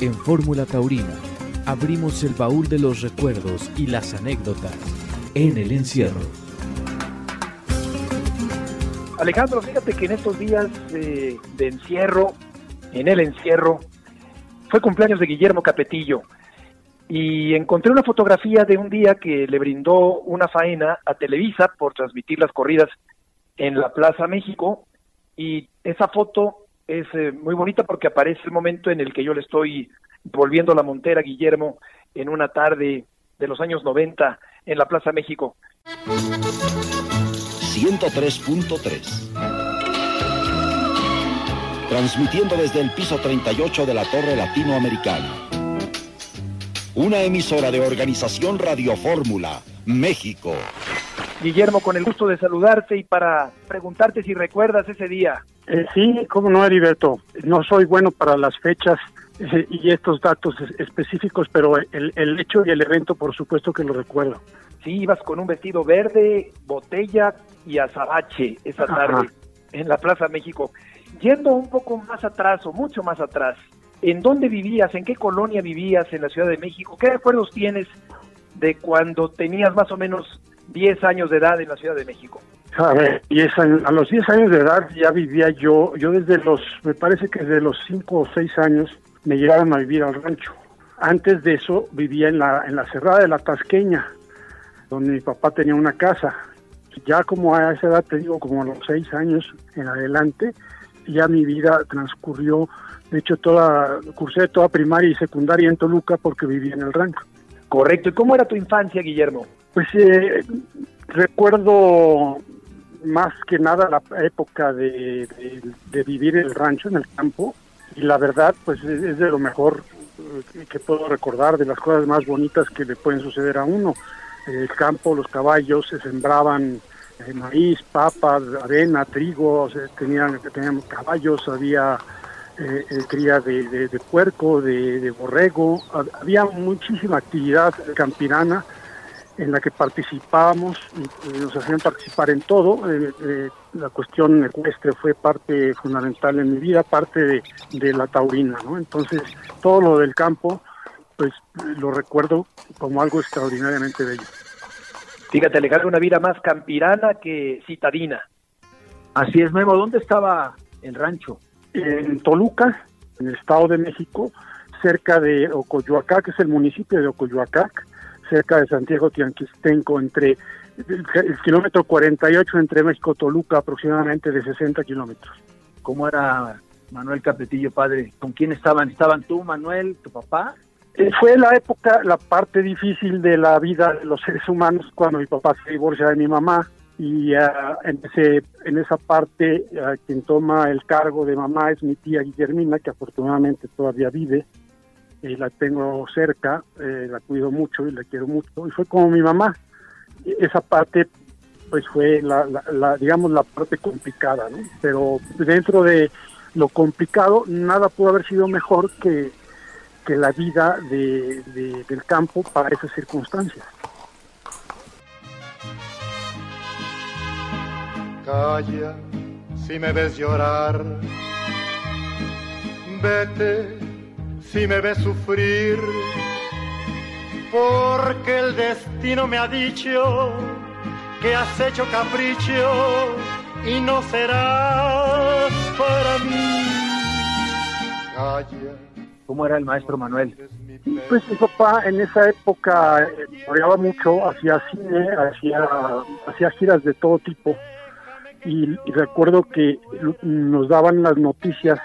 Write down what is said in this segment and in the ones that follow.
En Fórmula Taurina abrimos el baúl de los recuerdos y las anécdotas en el encierro. Alejandro, fíjate que en estos días de, encierro, en el encierro, fue cumpleaños de Guillermo Capetillo y encontré una fotografía de un día que le brindó una faena a Televisa por transmitir las corridas en la Plaza México y esa foto es eh, muy bonita porque aparece el momento en el que yo le estoy volviendo la montera a Guillermo en una tarde de los años 90 en la Plaza México. 103.3 Transmitiendo desde el piso 38 de la Torre Latinoamericana. Una emisora de Organización Radio Fórmula, México. Guillermo, con el gusto de saludarte y para preguntarte si recuerdas ese día. Eh, sí, cómo no, Heriberto. No soy bueno para las fechas eh, y estos datos específicos, pero el, el, hecho y el evento, por supuesto que lo recuerdo. Sí, ibas con un vestido verde, botella y azabache esa tarde en la Plaza México. Yendo un poco más atrás o mucho más atrás, ¿en dónde vivías? ¿En qué colonia vivías en la Ciudad de México? ¿Qué recuerdos tienes de cuando tenías más o menos 10 años de edad en la Ciudad de México? A ver, a los 10 años de edad ya vivía yo, yo desde los, me parece que desde los 5 o 6 años me llegaron a vivir al rancho. Antes de eso vivía en la, en la Cerrada de la Tasqueña, donde mi papá tenía una casa. Ya como a esa edad, te digo, como a los 6 años en adelante, ya mi vida transcurrió, de hecho, toda, cursé toda primaria y secundaria en Toluca porque vivía en el rancho. Correcto. ¿Y cómo era tu infancia, Guillermo? Pues eh, recuerdo más que nada la época de, vivir en el rancho, en el campo, y la verdad, pues es, de lo mejor eh, que puedo recordar, de las cosas más bonitas que le pueden suceder a uno. El campo, los caballos se sembraban eh, maíz, papas, arena, trigo, tenían, teníamos caballos, había eh, cría de, puerco, de, de, borrego, había muchísima actividad campirana en la que participábamos, y nos hacían participar en todo. Eh, eh, la cuestión ecuestre fue parte fundamental en mi vida, parte de, la taurina, ¿no? Entonces, todo lo del campo, pues lo recuerdo como algo extraordinariamente bello. Fíjate, Alejandro, una vida más campirana que citadina. Así es, Memo. ¿Dónde estaba el rancho? En Toluca, en el Estado de México, cerca de Ocoyoacac, que es el municipio de Ocoyoacac, cerca de Santiago Tianquistenco, entre el, kilómetro 48 entre México y Toluca, aproximadamente de 60 kilómetros. ¿Cómo era Manuel Capetillo, padre? ¿Con quién estaban? ¿Estaban tú, Manuel, tu papá? Eh, fue la época, la parte difícil de la vida de los seres humanos cuando mi papá se divorcia de mi mamá y uh, en, en esa parte quien toma el cargo de mamá es mi tía Guillermina, que afortunadamente todavía vive y la tengo cerca, eh, la cuido mucho y la quiero mucho, y fue como mi mamá. Esa parte, pues fue la, la, digamos, la parte complicada, ¿no? Pero dentro de lo complicado, nada pudo haber sido mejor que, que la vida de, del campo para esas circunstancias. Calla, si me ves llorar, vete si me ves sufrir, porque el destino me ha dicho que has hecho capricho y no serás para mí. Calla. ¿Cómo era el maestro Manuel? Pues mi papá en esa época eh, mucho, hacía cine, hacía, hacía giras de todo tipo y recuerdo que nos daban las noticias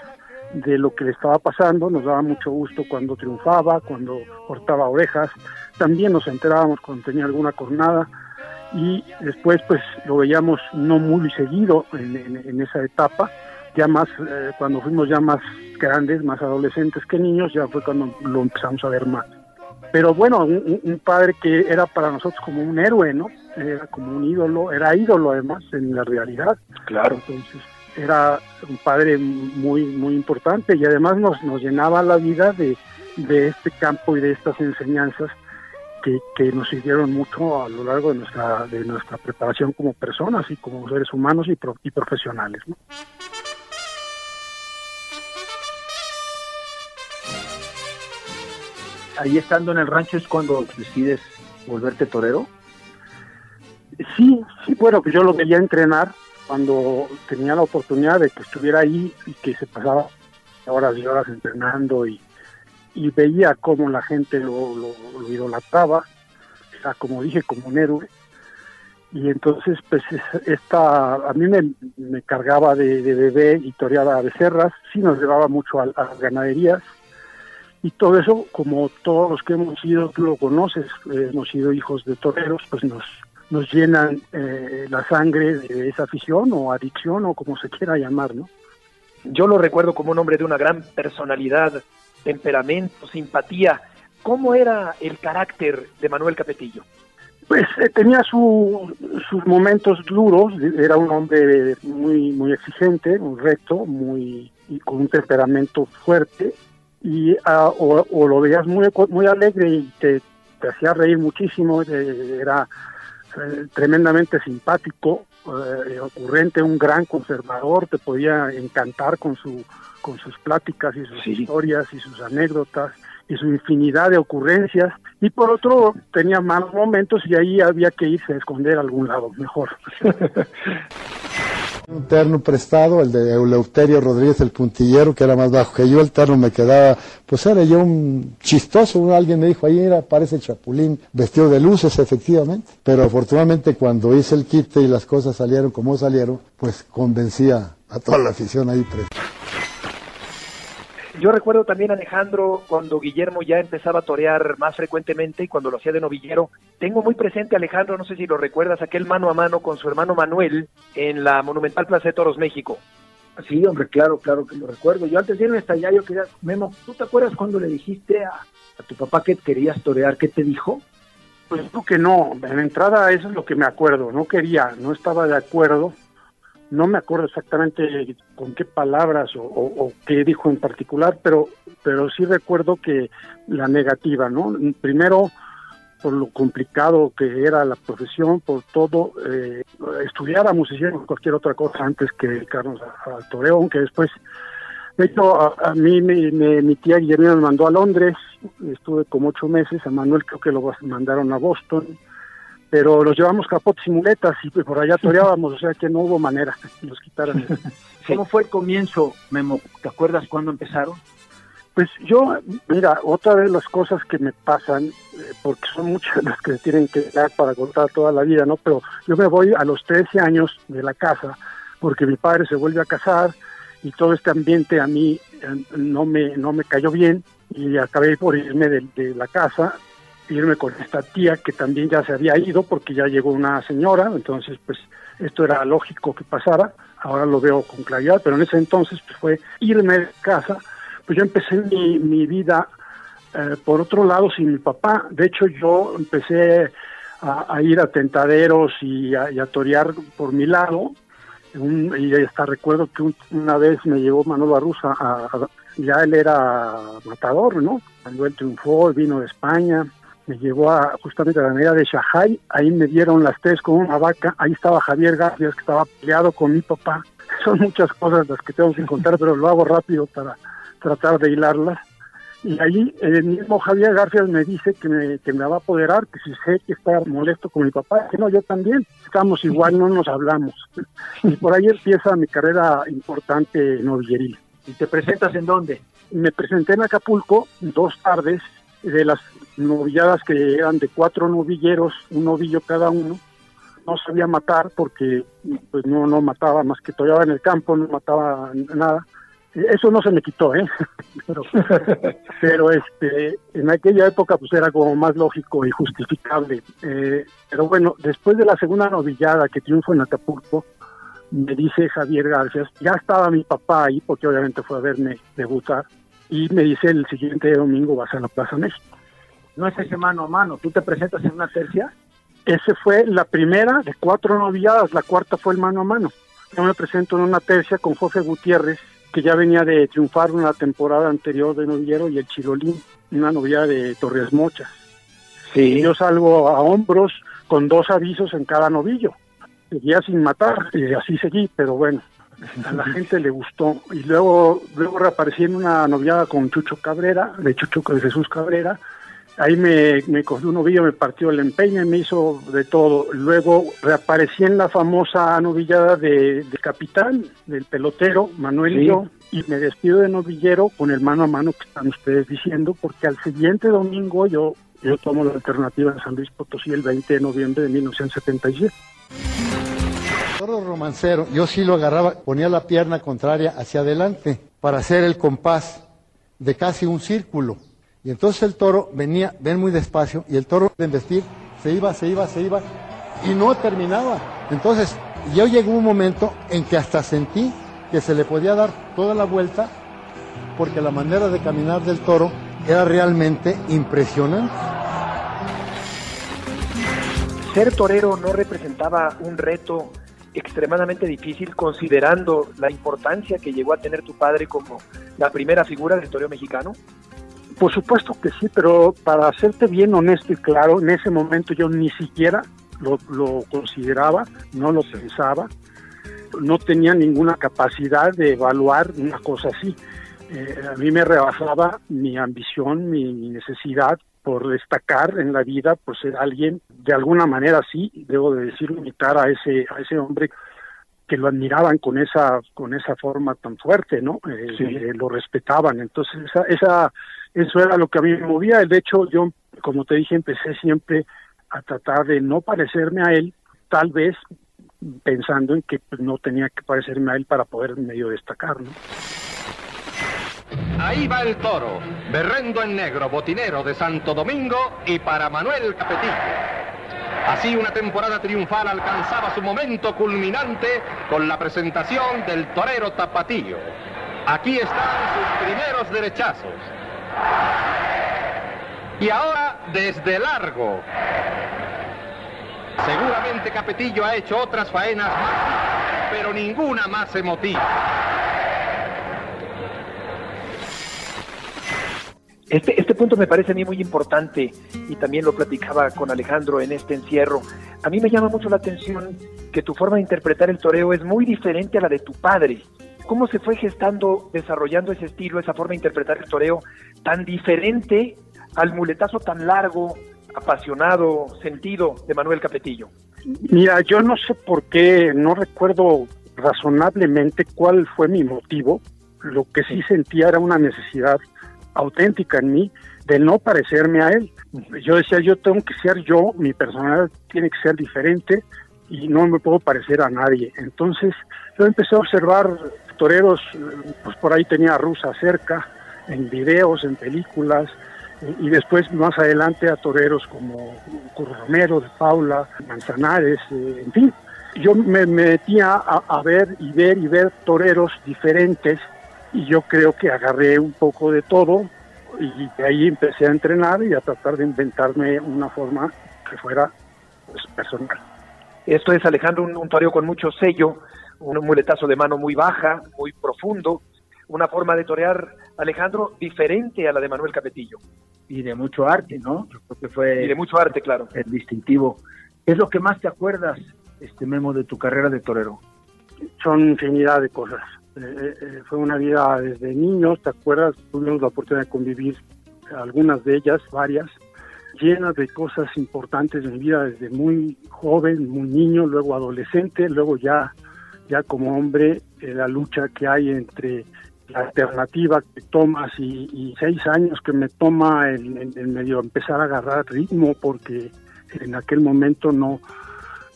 de lo que le estaba pasando, nos daba mucho gusto cuando triunfaba, cuando cortaba orejas, también nos enterábamos cuando tenía alguna cornada y después pues lo veíamos no muy seguido en, esa etapa, ya más eh, cuando fuimos ya más grandes, más adolescentes que niños, ya fue cuando lo empezamos a ver más. Pero bueno, un, un padre que era para nosotros como un héroe, ¿no? Era como un ídolo, era ídolo además en la realidad. Claro. Entonces, era un padre muy, muy importante y además nos, nos llenaba la vida de, este campo y de estas enseñanzas que, que, nos sirvieron mucho a lo largo de nuestra, de nuestra preparación como personas y como seres humanos y, y profesionales. Ahí estando en el rancho es cuando decides volverte torero. Sí, sí, bueno, que yo lo veía entrenar cuando tenía la oportunidad de que estuviera ahí y que se pasaba horas y horas entrenando y, y veía cómo la gente lo, lo, idolatraba, o sea, como dije, como un héroe. Y entonces, pues, esta, a mí me, me cargaba de, de, bebé y toreaba becerras, sí nos llevaba mucho a, a, ganaderías. Y todo eso, como todos los que hemos sido, tú lo conoces, eh, hemos sido hijos de toreros, pues nos, nos llenan eh, la sangre de esa afición o adicción o como se quiera llamar, ¿no? Yo lo recuerdo como un hombre de una gran personalidad, temperamento, simpatía. ¿Cómo era el carácter de Manuel Capetillo? Pues eh, tenía su, sus momentos duros, era un hombre muy muy exigente, muy recto, muy y con un temperamento fuerte y uh, o, o, lo veías muy muy alegre y te, te hacía reír muchísimo, eh, era eh, tremendamente simpático, eh, ocurrente, un gran conservador, te podía encantar con su con sus pláticas y sus sí. historias y sus anécdotas y su infinidad de ocurrencias y por otro tenía malos momentos y ahí había que irse a esconder a algún lado mejor. Un terno prestado, el de Eleuterio Rodríguez, el puntillero, que era más bajo que yo, el terno me quedaba, pues era yo un chistoso, alguien me dijo, ahí era, parece chapulín, vestido de luces, efectivamente, pero afortunadamente cuando hice el quite y las cosas salieron como salieron, pues convencía a toda la afición ahí presente. Yo recuerdo también, Alejandro, cuando Guillermo ya empezaba a torear más frecuentemente y cuando lo hacía de novillero. Tengo muy presente, Alejandro, no sé si lo recuerdas, aquel mano a mano con su hermano Manuel en la Monumental Plaza de Toros México. Sí, hombre, claro, claro que lo recuerdo. Yo antes de irme hasta allá, yo quería, Memo, ¿tú te acuerdas cuando le dijiste a, a tu papá que querías torear? ¿Qué te dijo? Pues creo que no, en entrada eso es lo que me acuerdo, no quería, no estaba de acuerdo, no me acuerdo exactamente con qué palabras o, qué dijo en particular, pero, pero sí recuerdo que la negativa, ¿no? Primero, por lo complicado que era la profesión, por todo, eh, estudiáramos, hiciéramos cualquier otra cosa antes que dedicarnos al toreo, aunque después, de hecho, a, a mí me, me, mi tía Guillermo me mandó a Londres, estuve como ocho meses, a Manuel creo que lo mandaron a Boston, pero los llevamos capotes y muletas y por allá toreábamos, o sea que no hubo manera que nos quitaran. ¿Cómo fue el comienzo, Memo? ¿Te acuerdas cuándo empezaron? Pues yo, mira, otra de las cosas que me pasan, eh, porque son muchas las que tienen que dar para contar toda la vida, ¿no? Pero yo me voy a los 13 años de la casa, porque mi padre se vuelve a casar y todo este ambiente a mí eh, no me, no me cayó bien y acabé por irme de, de la casa irme con esta tía que también ya se había ido porque ya llegó una señora, entonces pues esto era lógico que pasara, ahora lo veo con claridad, pero en ese entonces pues, fue irme de casa, pues yo empecé mi, mi vida eh, por otro lado sin mi papá, de hecho yo empecé a, ir a tentaderos y a, y torear por mi lado, un, y hasta recuerdo que un, una vez me llevó Manolo Arruza, a, ya él era matador, ¿no? Cuando él triunfó, vino de España, me llevó a, justamente a la avenida de Shahai, ahí me dieron las tres con una vaca, ahí estaba Javier García, que estaba peleado con mi papá. Son muchas cosas las que tengo que contar, pero lo hago rápido para tratar de hilarlas. Y ahí el mismo Javier García me dice que me, que me va a apoderar, que si sé que está molesto con mi papá, que no, yo también, estamos igual, no nos hablamos. Y por ahí empieza mi carrera importante novilleril. ¿Y te presentas en dónde? Me presenté en Acapulco dos tardes de las novilladas que eran de cuatro novilleros, un novillo cada uno, no sabía matar porque pues no, no mataba más que toreaba en el campo, no mataba nada. Eso no se me quitó, ¿eh? pero, pero este, en aquella época pues era como más lógico y justificable. Eh, pero bueno, después de la segunda novillada que triunfo en Acapulco, me dice Javier García, ya estaba mi papá ahí porque obviamente fue a verme debutar, y me dice el siguiente domingo vas a la Plaza México. No es ese mano a mano, ¿tú te presentas en una tercia? Ese fue la primera de cuatro novilladas, la cuarta fue el mano a mano. Yo me presento en una tercia con Jorge Gutiérrez, que ya venía de triunfar una temporada anterior de novillero, y el Chilolín, una novillada de Torres Mochas. Sí. Y yo salgo a hombros con dos avisos en cada novillo. Seguía sin matar, y así seguí, pero bueno, a la gente le gustó y luego luego reaparecí en una noviada con Chucho Cabrera de Chucho de Jesús Cabrera Ahí me, me cogió un ovillo, me partió el empeine, me hizo de todo. Luego reaparecí en la famosa novillada de, de capitán, del pelotero, Manuel y yo, y me despido de novillero con el mano a mano que están ustedes diciendo, porque al siguiente domingo yo, yo tomo la alternativa de San Luis Potosí el 20 de noviembre de 1977. Toro romancero, yo sí lo agarraba, ponía la pierna contraria hacia adelante para hacer el compás de casi un círculo. Y entonces el toro venía, ven muy despacio, y el toro de embestir se iba, se iba, se iba, y no terminaba. Entonces, yo llegó un momento en que hasta sentí que se le podía dar toda la vuelta, porque la manera de caminar del toro era realmente impresionante. Ser torero no representaba un reto extremadamente difícil considerando la importancia que llegó a tener tu padre como la primera figura del toreo mexicano? Por supuesto que sí, pero para hacerte bien honesto y claro, en ese momento yo ni siquiera lo, lo consideraba, no lo pensaba, no tenía ninguna capacidad de evaluar una cosa así. Eh, a mí me rebasaba mi ambición, mi, mi necesidad por destacar en la vida, por ser alguien, de alguna manera sí, debo de decir, imitar a ese, a ese hombre que lo admiraban con esa, con esa forma tan fuerte, ¿no? Eh, Sí. eh, lo respetaban. Entonces, esa, esa, eso era lo que a mí me movía. De hecho, yo, como te dije, empecé siempre a tratar de no parecerme a él, tal vez pensando en que pues, no tenía que parecerme a él para poder medio destacar, ¿no? Ahí va el toro, berrendo en negro, botinero de Santo Domingo y para Manuel Capetillo. Así una temporada triunfal alcanzaba su momento culminante con la presentación del torero tapatillo. Aquí están sus primeros derechazos. Y ahora desde largo. Seguramente Capetillo ha hecho otras faenas más, pero ninguna más emotiva. Este, este punto me parece a mí muy importante y también lo platicaba con Alejandro en este encierro. A mí me llama mucho la atención que tu forma de interpretar el toreo es muy diferente a la de tu padre. ¿Cómo se fue gestando, desarrollando ese estilo, esa forma de interpretar el toreo tan diferente al muletazo tan largo, apasionado, sentido de Manuel Capetillo? Mira, yo no sé por qué, no recuerdo razonablemente cuál fue mi motivo. Lo que sí sentía era una necesidad auténtica en mí de no parecerme a él. Yo decía, yo tengo que ser yo, mi personalidad tiene que ser diferente y no me puedo parecer a nadie. Entonces yo empecé a observar toreros, pues por ahí tenía a Rusa cerca, en videos, en películas, y después más adelante a toreros como Curro Romero, de Paula, Manzanares, eh, en fin. Yo me metía a, ver y ver y ver toreros diferentes y yo creo que agarré un poco de todo y de ahí empecé a entrenar y a tratar de inventarme una forma que fuera pues, personal. Esto es, Alejandro, un, un con mucho sello, un muletazo de mano muy baja, muy profundo, una forma de torear, Alejandro, diferente a la de Manuel Capetillo. Y de mucho arte, ¿no? Yo creo que fue Y de mucho arte, claro. el distintivo. ¿Qué es lo que más te acuerdas, este Memo, de tu carrera de torero? Son infinidad de cosas. Eh, eh, fue una vida desde niños, ¿te acuerdas? Tuvimos la oportunidad de convivir algunas de ellas, varias, llenas de cosas importantes en mi vida desde muy joven, muy niño, luego adolescente, luego ya, ya como hombre, eh, la lucha que hay entre la alternativa que tomas y, seis años que me toma el, el- medio empezar a agarrar ritmo porque en aquel momento no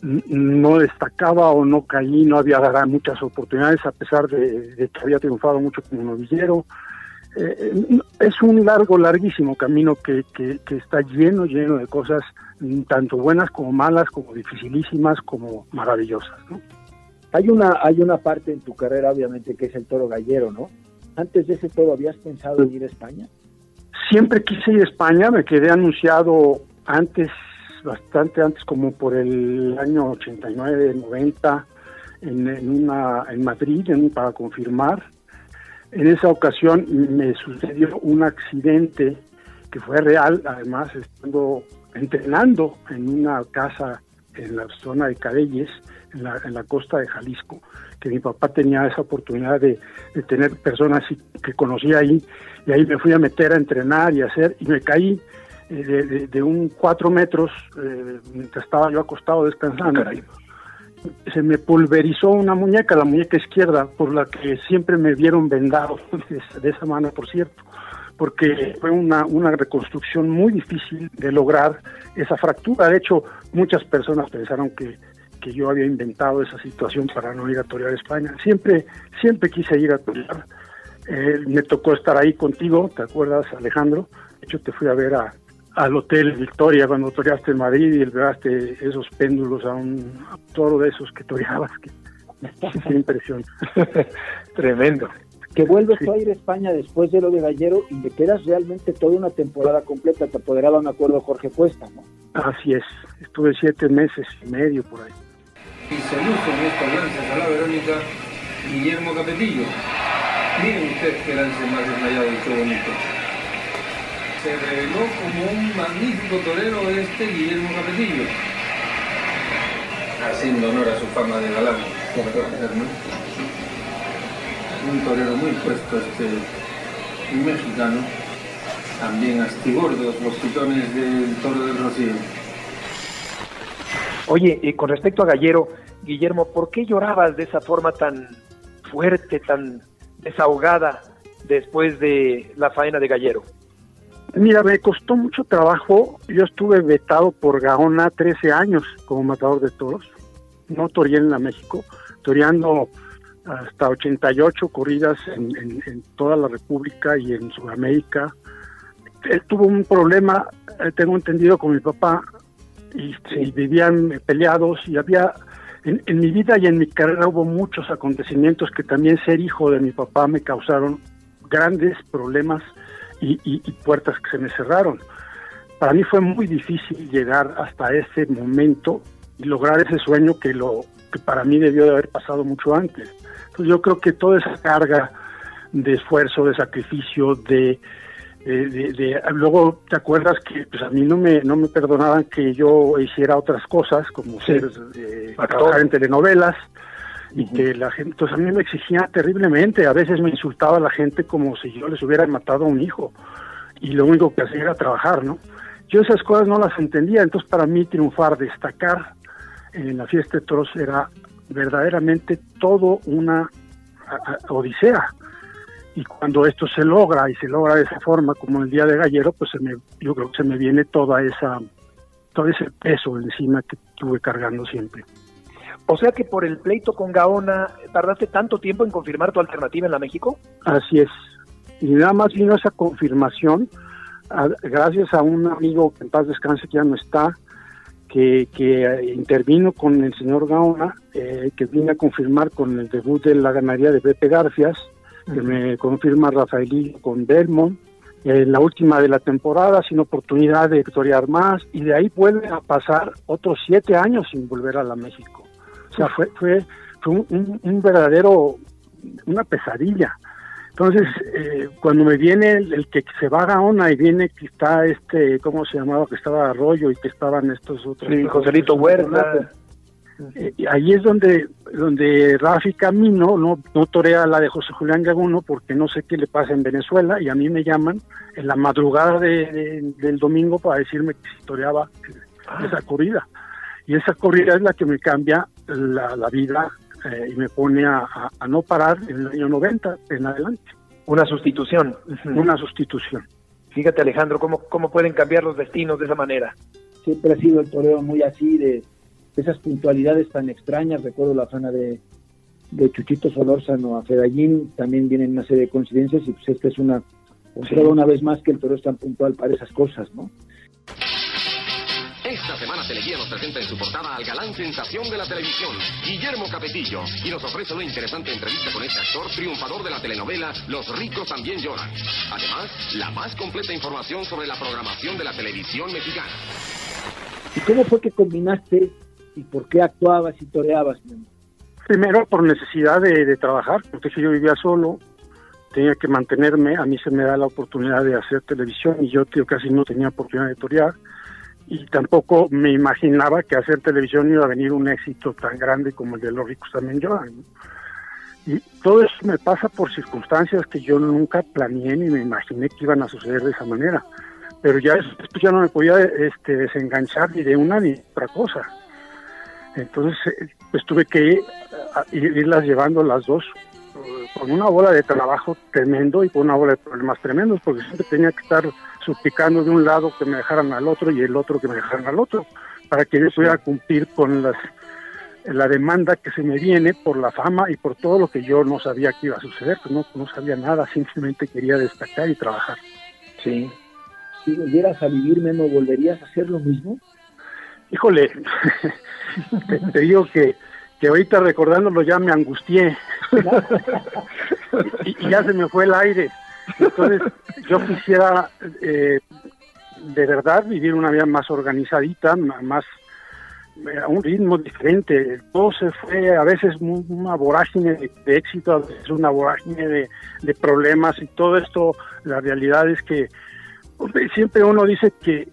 no destacaba o no caí, no había dado muchas oportunidades a pesar de, que había triunfado mucho como novillero. Eh, es un largo, larguísimo camino que, que, que está lleno, lleno de cosas tanto buenas como malas, como dificilísimas, como maravillosas. ¿no? Hay una, hay una parte en tu carrera, obviamente, que es el toro gallero, ¿no? Antes de ese toro, ¿habías pensado en ir a España? Siempre quise ir a España, me quedé anunciado antes, bastante antes, como por el año 89, 90, en, en, una, en Madrid, para confirmar. En esa ocasión me sucedió un accidente que fue real, además estando entrenando en una casa en la zona de Cadelles, en la, en la costa de Jalisco, que mi papá tenía esa oportunidad de, de tener personas que conocía ahí, y ahí me fui a meter a entrenar y a hacer, y me caí de, de, un cuatro metros, eh, mientras estaba yo acostado descansando, se me pulverizó una muñeca, la muñeca izquierda, por la que siempre me vieron vendado, de, esa mano, por cierto, porque fue una, una reconstrucción muy difícil de lograr esa fractura. De hecho, muchas personas pensaron que, que yo había inventado esa situación para no ir a torear España. Siempre, siempre quise ir a torear. Eh, me tocó estar ahí contigo, ¿te acuerdas, Alejandro? De hecho, te fui a ver a, al Hotel Victoria cuando toreaste en Madrid y llevaste esos péndulos a un toro de esos que toreabas. Que, qué impresión. Tremendo. Que vuelves a ir a España después de lo de Gallero y te quedas realmente toda una temporada completa. Te apoderaba un acuerdo Jorge Cuesta, ¿no? Así es. Estuve siete meses y medio por ahí. Y se luce en esta lanza a la Verónica Guillermo Capetillo. Miren ustedes qué lance más desmayado y qué bonito se reveló como un magnífico torero este Guillermo Capetillo, haciendo honor a su fama de galán, Un torero muy puesto este mexicano, también astigordos los pitones del toro del Rocío. Oye, y con respecto a Gallero, Guillermo, ¿por qué llorabas de esa forma tan fuerte, tan desahogada después de la faena de Gallero? Mira, me costó mucho trabajo. Yo estuve vetado por Gaona 13 años como matador de toros. No toreé en la México, toreando hasta 88 corridas en, toda la República y en Sudamérica. Él tuvo un problema, eh, tengo entendido, con mi papá y, vivían peleados y había... En, en mi vida y en mi carrera hubo muchos acontecimientos que también ser hijo de mi papá me causaron grandes problemas y, puertas que se me cerraron. Para mí fue muy difícil llegar hasta ese momento y lograr ese sueño que lo que para mí debió de haber pasado mucho antes. Entonces yo creo que toda esa carga de esfuerzo, de sacrificio, de, de, luego te acuerdas que pues a mí no me no me perdonaban que yo hiciera otras cosas como ser eh, trabajar en telenovelas y que la gente, entonces a mí me exigía terriblemente, a veces me insultaba a la gente como si yo les hubiera matado a un hijo y lo único que hacía era trabajar, ¿no? Yo esas cosas no las entendía, entonces para mí triunfar, destacar en la fiesta de toros era verdaderamente todo una odisea. Y cuando esto se logra y se logra de esa forma como el día de Gallero, pues se me, yo creo que se me viene toda esa todo ese peso encima que tuve cargando siempre. O sea que por el pleito con Gaona, ¿tardaste tanto tiempo en confirmar tu alternativa en la México? Así es. Y nada más vino esa confirmación gracias a un amigo que en paz descanse que ya no está, que, que intervino con el señor Gaona, eh, que vino a confirmar con el debut de la ganadería de Pepe Garfias, que me confirma Rafaelí con Belmont, la última de la temporada, sin oportunidad de victoriar más, y de ahí vuelve a pasar otros siete años sin volver a la México. O sea, fue, fue, fue un, verdadero, una pesadilla. Entonces, eh, cuando me viene el, que se va a Gaona y viene que está este, ¿cómo se llamaba? Que estaba Arroyo y que estaban estos otros. Sí, Joselito Huerta. Eh, ahí es donde donde Rafi Camino no, no torea la de José Julián Gaguno porque no sé qué le pasa en Venezuela y a mí me llaman en la madrugada de, del domingo para decirme que si toreaba ah. esa corrida. Y esa corrida es la que me cambia la, vida eh, y me pone a, no parar en el año 90 en adelante. Una sustitución. Una sustitución. Fíjate Alejandro, cómo, cómo pueden cambiar los destinos de esa manera. Siempre ha sido el toreo muy así, de, esas puntualidades tan extrañas. Recuerdo la zona de, de Chuchito Solórzano a Fedallín, también vienen una serie de coincidencias y pues esta es una, observa una vez más que el toreo es tan puntual para esas cosas, ¿no? Esta semana Teleguía nos presenta en su portada al galán sensación de la televisión, Guillermo Capetillo, y nos ofrece una interesante entrevista con este actor triunfador de la telenovela Los ricos también lloran. Además, la más completa información sobre la programación de la televisión mexicana. ¿Y cómo fue que combinaste y por qué actuabas y toreabas? Primero por necesidad de, trabajar, porque si yo vivía solo, tenía que mantenerme, a mí se me da la oportunidad de hacer televisión y yo tío, casi no tenía oportunidad de torear y tampoco me imaginaba que hacer televisión iba a venir un éxito tan grande como el de Los ricos también lloran. Y todo eso me pasa por circunstancias que yo nunca planeé ni me imaginé que iban a suceder de esa manera. pero ya después ya no me podía este, desenganchar ni de una ni de otra cosa. Entonces, eh, pues tuve que irlas llevando las dos eh, con una bola de trabajo tremendo y con una bola de problemas tremendos, porque siempre tenía que estar suplicando de un lado que me dejaran al otro y el otro que me dejaran al otro, para que yo pudiera cumplir con las la demanda que se me viene por la fama y por todo lo que yo no sabía que iba a suceder, pues no, no sabía nada, simplemente quería destacar y trabajar. Sí. Si volvieras a vivir, Memo, ¿volverías a hacer lo mismo? Híjole, te, digo que, que ahorita recordándolo ya me angustié y, ya se me fue el aire. Entonces, yo quisiera eh, de verdad vivir una vida más organizadita, más a un ritmo diferente. Todo se fue a veces una vorágine de, éxito, a veces una vorágine de, de, problemas y todo esto, la realidad es que siempre uno dice que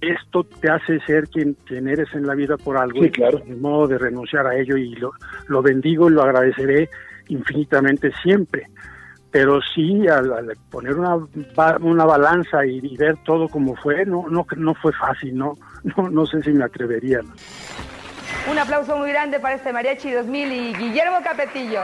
esto te hace ser quien, quien eres en la vida por algo. Sí, claro. De modo de renunciar a ello y lo, lo bendigo y lo agradeceré infinitamente siempre. Pero sí, al, poner una, una balanza y, ver todo como fue, no, no, no fue fácil, no, no, no sé si me atrevería. Un aplauso muy grande para este Mariachi 2000 y Guillermo Capetillo.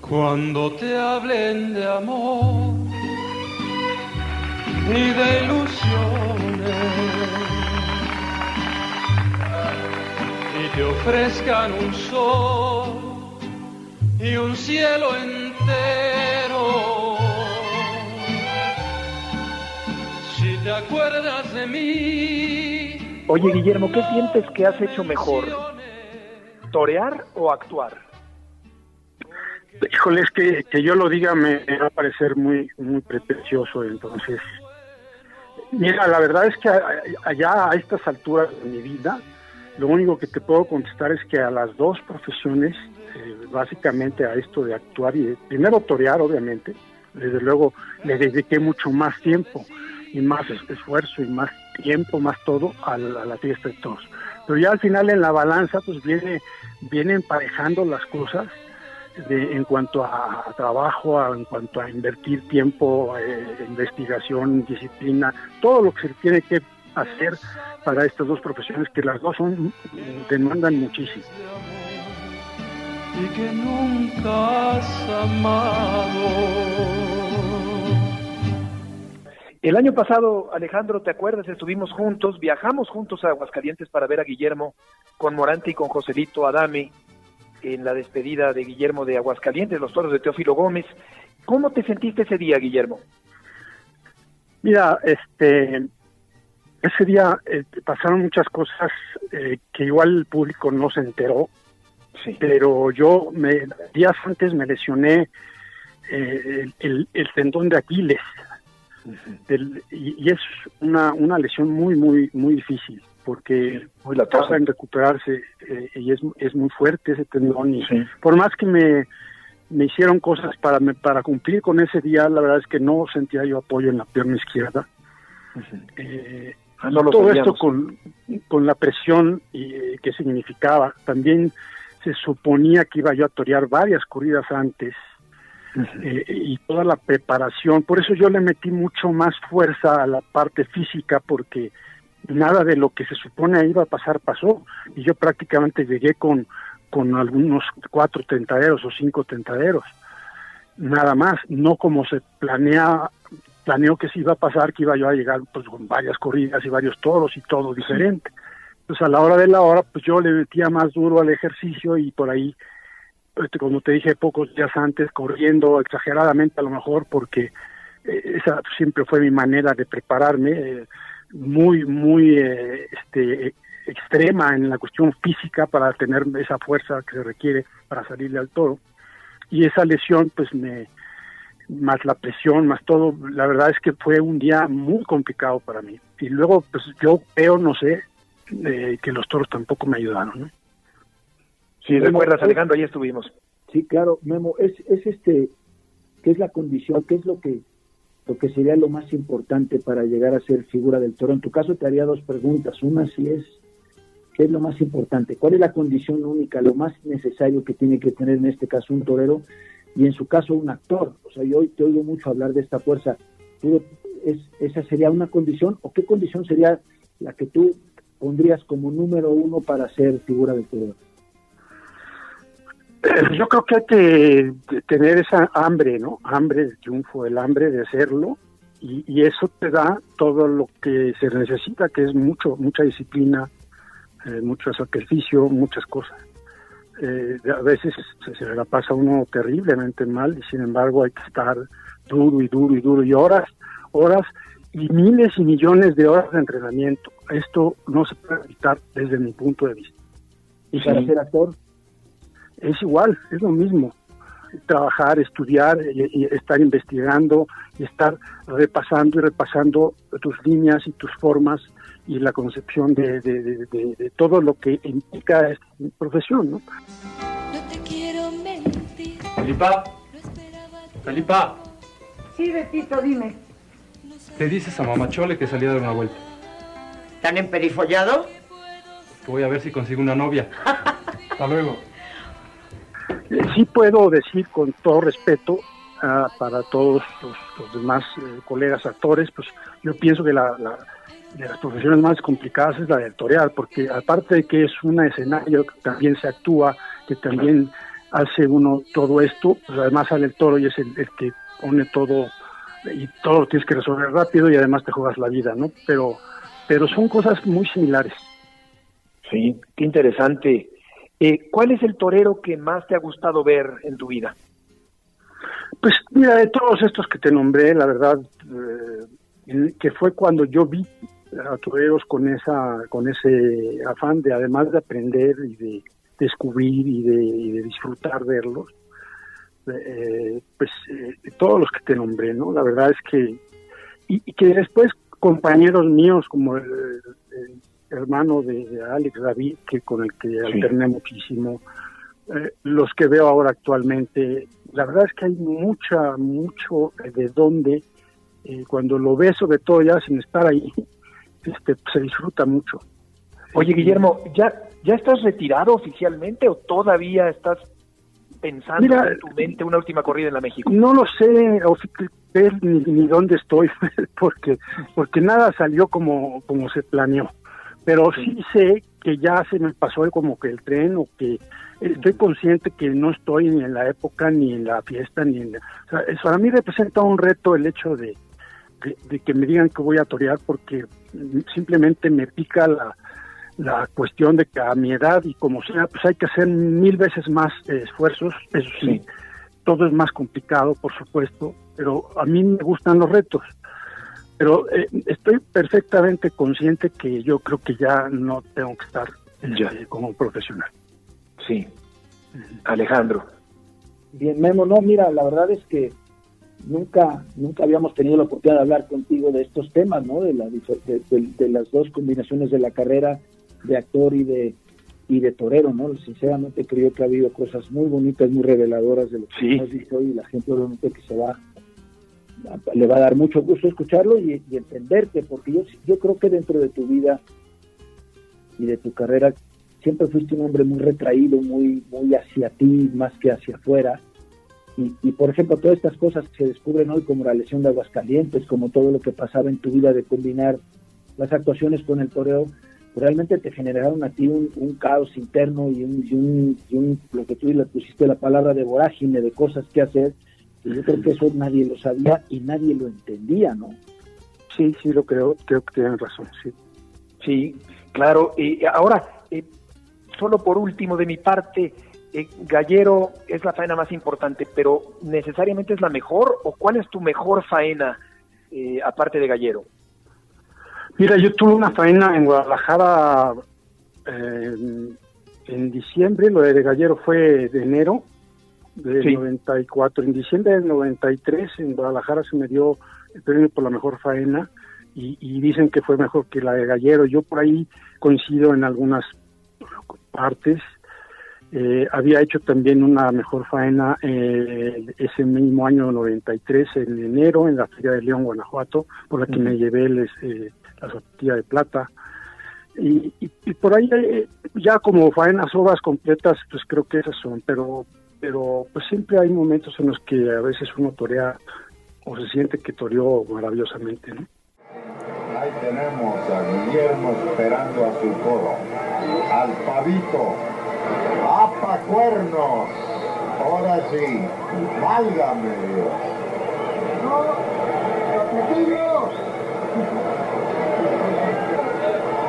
Cuando te hablen de amor ni de ilusiones y te ofrezcan un sol y un cielo entero. Si te acuerdas de mí. Oye, Guillermo, ¿qué sientes que has hecho mejor? ¿Torear o actuar? Híjole, es que, que yo lo diga me va a parecer muy, muy pretencioso, entonces. Mira, la verdad es que allá a estas alturas de mi vida, lo único que te puedo contestar es que a las dos profesiones eh, básicamente a esto de actuar y primero torear, obviamente. Desde luego le dediqué mucho más tiempo y más esfuerzo y más tiempo, más todo a la, fiesta de todos. Pero ya al final en la balanza pues viene, viene emparejando las cosas de, en cuanto a, trabajo, en cuanto a invertir tiempo, eh, investigación, disciplina, todo lo que se tiene que hacer para estas dos profesiones que las dos son demandan muchísimo y que nunca has amado. El año pasado, Alejandro, ¿te acuerdas? Estuvimos juntos, viajamos juntos a Aguascalientes para ver a Guillermo con Morante y con Joselito Adame en la despedida de Guillermo de Aguascalientes, los toros de Teófilo Gómez. ¿Cómo te sentiste ese día, Guillermo? Mira, este, ese día eh, pasaron muchas cosas eh, que igual el público no se enteró pero yo me, días antes me lesioné eh, el, el, tendón de Aquiles y, es una, una lesión muy muy muy difícil porque muy la tarda en recuperarse eh, y es, es muy fuerte ese tendón y por más que me, me hicieron cosas para para cumplir con ese día la verdad es que no sentía yo apoyo en la pierna izquierda. Eh, ah, todo esto con, con la presión y, que significaba. También se suponía que iba yo a torear varias corridas antes eh, y toda la preparación. Por eso yo le metí mucho más fuerza a la parte física porque nada de lo que se supone iba a pasar pasó. Y yo prácticamente llegué con, con algunos cuatro tentaderos o cinco tentaderos. Nada más, no como se planea planeó que se iba a pasar, que iba yo a llegar pues con varias corridas y varios toros y todo diferente. Pues a la hora de la hora, pues yo le metía más duro al ejercicio y por ahí, pues, como te dije pocos días antes, corriendo exageradamente a lo mejor, porque eh, esa siempre fue mi manera de prepararme, eh, muy, muy eh, este, extrema en la cuestión física para tener esa fuerza que se requiere para salirle al toro. Y esa lesión, pues me, más la presión, más todo, la verdad es que fue un día muy complicado para mí. Y luego, pues yo veo, no sé, que los toros tampoco me ayudaron. ¿no? Sí, recuerdas, Alejandro, ahí estuvimos. Sí, claro, Memo, es, es este, ¿qué es la condición? ¿Qué es lo que, lo que sería lo más importante para llegar a ser figura del toro? En tu caso te haría dos preguntas. Una, si es ¿qué es lo más importante? ¿Cuál es la condición única, lo más necesario que tiene que tener en este caso un torero y en su caso un actor? O sea, yo hoy te oigo mucho hablar de esta fuerza. es, ¿Esa sería una condición o qué condición sería la que tú pondrías como número uno para ser figura de torero? Eh, yo creo que hay que tener esa hambre, ¿no? Hambre de triunfo, el hambre de hacerlo y, eso te da todo lo que se necesita, que es mucho, mucha disciplina, eh, mucho sacrificio, muchas cosas. Eh, a veces se, se, la pasa uno terriblemente mal y sin embargo hay que estar duro y duro y duro y horas, horas y miles y millones de horas de entrenamiento. Esto no se puede evitar desde mi punto de vista. ¿Y para ser actor? Es igual, es lo mismo trabajar, estudiar y, estar investigando y estar repasando y repasando tus líneas y tus formas y la concepción de, de, todo lo que implica esta profesión, ¿no? te quiero mentir. Felipa, Felipa. Sí, Betito, dime. ¿Te dices a Mamachole que salía a dar una vuelta? ¿Tan emperifollado? voy a ver si consigo una novia. Hasta luego sí puedo decir con todo respeto ah, para todos los, demás eh, colegas actores, pues yo pienso que la, de las profesiones más complicadas es la de torear, porque aparte de que es un escenario que también se actúa, que también hace uno todo esto, pues además sale el toro y es el, que pone todo y todo lo tienes que resolver rápido y además te juegas la vida, ¿no? Pero, pero son cosas muy similares. Sí, qué interesante eh, ¿Cuál es el torero que más te ha gustado ver en tu vida? Pues mira, de todos estos que te nombré, la verdad, eh, que fue cuando yo vi a toreros con esa, con ese afán de además de aprender y de descubrir y de, disfrutar verlos, eh, pues todos los que te nombré, ¿no? La verdad es que y, que después compañeros míos como el, hermano de, Alex David, que con el que alterné muchísimo, eh, los que veo ahora actualmente, la verdad es que hay mucha, mucho de dónde, eh, cuando lo ves sobre todo ya sin estar ahí, este, se disfruta mucho. Oye, Guillermo, ¿ya, ¿ya estás retirado oficialmente o todavía estás pensando en tu mente una última corrida en la México? No lo sé ni, ni dónde estoy, porque porque nada salió como, como se planeó pero sí. sé que ya se me pasó como que el tren o que estoy consciente que no estoy ni en la época ni en la fiesta ni en o sea, eso para mí representa un reto el hecho de, de, que me digan que voy a torear porque simplemente me pica la, la cuestión de que a mi edad y como sea pues hay que hacer mil veces más esfuerzos eso sí. todo es más complicado por supuesto pero a mí me gustan los retos pero eh, estoy perfectamente consciente que yo creo que ya no tengo que estar este, como profesional. Sí. Alejandro. Bien, Memo, no, mira, la verdad es que nunca nunca habíamos tenido la oportunidad de hablar contigo de estos temas, ¿no? De, la, de, las dos combinaciones de la carrera de actor y de y de torero, ¿no? Sinceramente creo que ha habido cosas muy bonitas, muy reveladoras de lo que hemos visto y la gente obviamente que se va le va a dar mucho gusto escucharlo y, entenderte, porque yo, yo creo que dentro de tu vida y de tu carrera siempre fuiste un hombre muy retraído, muy, muy hacia ti más que hacia afuera. Y, por ejemplo, todas estas cosas que se descubren hoy, como la lesión de Aguascalientes, como todo lo que pasaba en tu vida de combinar las actuaciones con el toreo, realmente te generaron a ti un, caos interno y un, y un, lo que tú le pusiste la palabra de vorágine, de cosas que hacer, yo creo que eso nadie lo sabía y nadie lo entendía, ¿no? Sí, sí, lo creo, creo que tienen razón, sí. Sí, claro. Y ahora, eh, solo por último de mi parte, eh, Gallero es la faena más importante, pero ¿necesariamente es la mejor o cuál es tu mejor faena eh, aparte de Gallero? Mira, yo tuve una faena en Guadalajara en diciembre, lo de Gallero fue de enero, del 94. En diciembre del 93 en Guadalajara se me dio el premio por la mejor faena y, dicen que fue mejor que la de Gallero. Yo por ahí coincido en algunas partes. Eh, había hecho también una mejor faena eh, ese mismo año 93, en enero, en la Feria de León, Guanajuato, por la que me llevé eh, la sortilla de plata. y, y, por ahí eh, ya como faenas obras completas, pues creo que esas son, pero pero pues siempre hay momentos en los que a veces uno torea o se siente que toreó maravillosamente, ¿no? Ahí tenemos a Guillermo esperando a su coro, al pavito, ¡apa cuernos! Ahora sí, válgame Dios.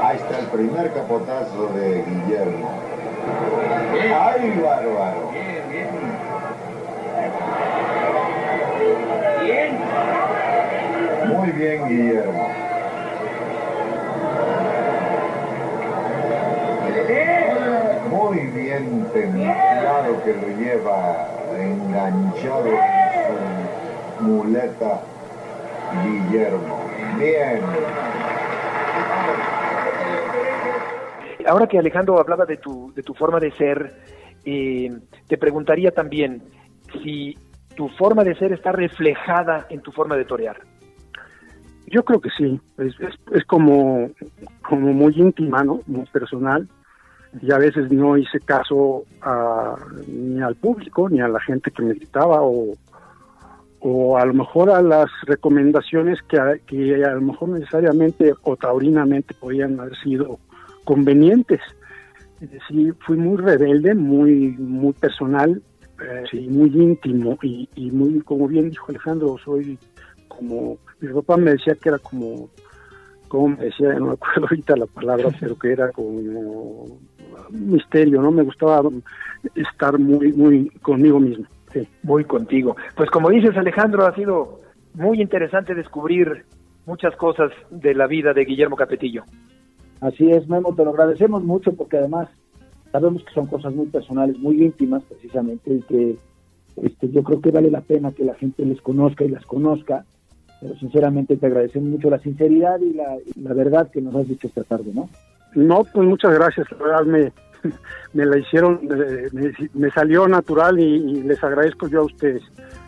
Ahí está el primer capotazo de Guillermo. ¡Ay, bárbaro! Bien. Muy bien, Guillermo. Muy bien templado que lo lleva enganchado en su muleta Guillermo. Bien. Ahora que Alejandro hablaba de tu, de tu forma de ser, eh, te preguntaría también si tu forma de ser está reflejada en tu forma de torear. Yo creo que sí, es, es, como, como muy íntima, ¿no? Muy personal, y a veces no hice caso a, ni al público, ni a la gente que me gritaba, o, o a lo mejor a las recomendaciones que, que a lo mejor necesariamente o taurinamente podían haber sido convenientes. Es decir, fui muy rebelde, muy, muy personal, sí, muy íntimo y, y muy, como bien dijo Alejandro, soy como, mi papá me decía que era como, como me decía, no me acuerdo ahorita la palabra, pero que era como un misterio, ¿no? Me gustaba estar muy, muy conmigo mismo. Sí. Muy contigo. Pues como dices Alejandro, ha sido muy interesante descubrir muchas cosas de la vida de Guillermo Capetillo. Así es, Memo, te lo agradecemos mucho porque además sabemos que son cosas muy personales, muy íntimas precisamente, y que este, yo creo que vale la pena que la gente les conozca y las conozca, pero sinceramente te agradecemos mucho la sinceridad y la, la verdad que nos has dicho esta tarde, ¿no? No, pues muchas gracias, la verdad me, me la hicieron, me, salió natural y, y, les agradezco yo a ustedes.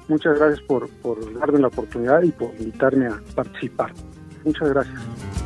Muchas gracias por, por darme la oportunidad y por invitarme a participar. Muchas gracias.